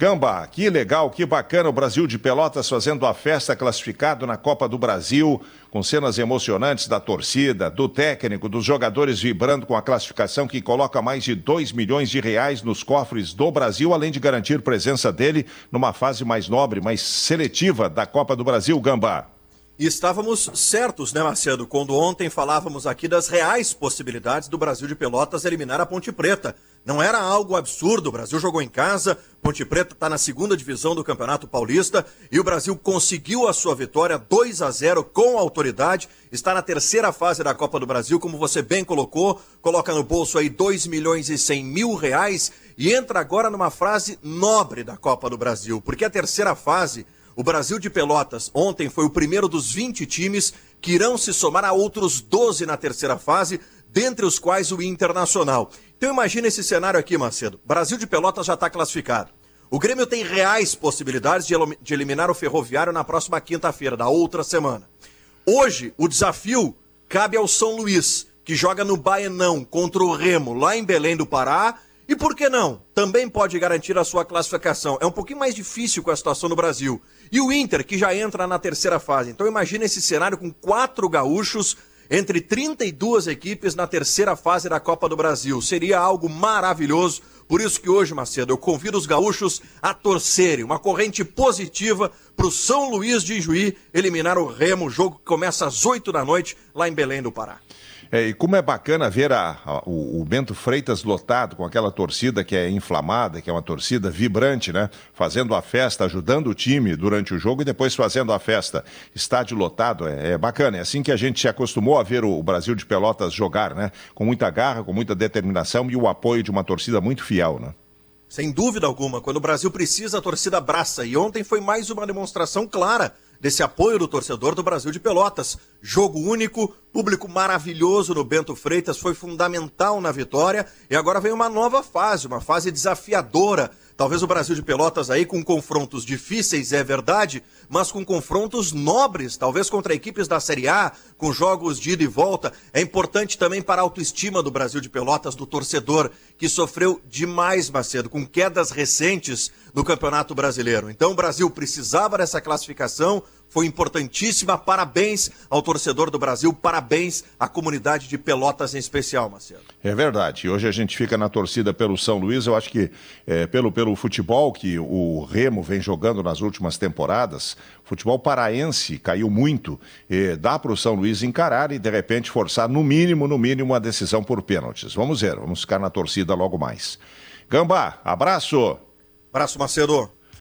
Gamba, que legal, que bacana o Brasil de Pelotas fazendo a festa classificado na Copa do Brasil, com cenas emocionantes da torcida, do técnico, dos jogadores vibrando com a classificação que coloca mais de 2 milhões de reais nos cofres do Brasil, além de garantir presença dele numa fase mais nobre, mais seletiva da Copa do Brasil, Gamba. E estávamos certos, né, Marcelo, quando ontem falávamos aqui das reais possibilidades do Brasil de Pelotas eliminar a Ponte Preta. Não era algo absurdo, o Brasil jogou em casa, Ponte Preta está na segunda divisão do Campeonato Paulista e o Brasil conseguiu a sua vitória 2 a 0 com autoridade, está na terceira fase da Copa do Brasil, como você bem colocou, coloca no bolso aí 2 milhões e 100 mil reais e entra agora numa fase nobre da Copa do Brasil, porque a terceira fase o Brasil de Pelotas ontem foi o primeiro dos 20 times que irão se somar a outros 12 na terceira fase, dentre os quais o Internacional. Então imagina esse cenário aqui, Macedo. Brasil de Pelotas já está classificado. O Grêmio tem reais possibilidades de, eliminar o Ferroviário na próxima quinta-feira, da outra semana. Hoje, o desafio cabe ao São Luís, que joga no Baenão contra o Remo, lá em Belém do Pará, e por que não? Também pode garantir a sua classificação. É um pouquinho mais difícil com a situação no Brasil. E o Inter, que já entra na terceira fase. Então imagine esse cenário com quatro gaúchos entre 32 equipes na terceira fase da Copa do Brasil. Seria algo maravilhoso. Por isso que hoje, Macedo, eu convido os gaúchos a torcerem. Uma corrente positiva para o São Luís de Juí eliminar o Remo, jogo que começa às 8 da noite lá em Belém do Pará. É, e como é bacana ver a, a, o, o, Bento Freitas lotado com aquela torcida que é inflamada, que é uma torcida vibrante, né? Fazendo a festa, ajudando o time durante o jogo e depois fazendo a festa. Estádio lotado, é, é bacana. É assim que a gente se acostumou a ver o, o, Brasil de Pelotas jogar, né? Com muita garra, com muita determinação e o apoio de uma torcida muito fiel, né? Sem dúvida alguma, quando o Brasil precisa, a torcida abraça. E ontem foi mais uma demonstração clara desse apoio do torcedor do Brasil de Pelotas. Jogo único, público maravilhoso no Bento Freitas, foi fundamental na vitória e agora vem uma nova fase, uma fase desafiadora. Talvez o Brasil de Pelotas aí com confrontos difíceis, é verdade, mas com confrontos nobres, talvez contra equipes da Série A, com jogos de ida e volta. É importante também para a autoestima do Brasil de Pelotas, do torcedor, que sofreu demais, Macedo, com quedas recentes no Campeonato Brasileiro. Então o Brasil precisava dessa classificação, foi importantíssima. Parabéns ao torcedor do Brasil, parabéns à comunidade de Pelotas em especial, Marcelo. É verdade. Hoje a gente fica na torcida pelo São Luís. Eu acho que é, pelo, pelo futebol que o Remo vem jogando nas últimas temporadas, futebol paraense caiu muito. E dá para o São Luís encarar e de repente forçar no mínimo, no mínimo, a decisão por pênaltis. Vamos ver, vamos ficar na torcida logo mais. Gambá, abraço. Abraço, Macedo.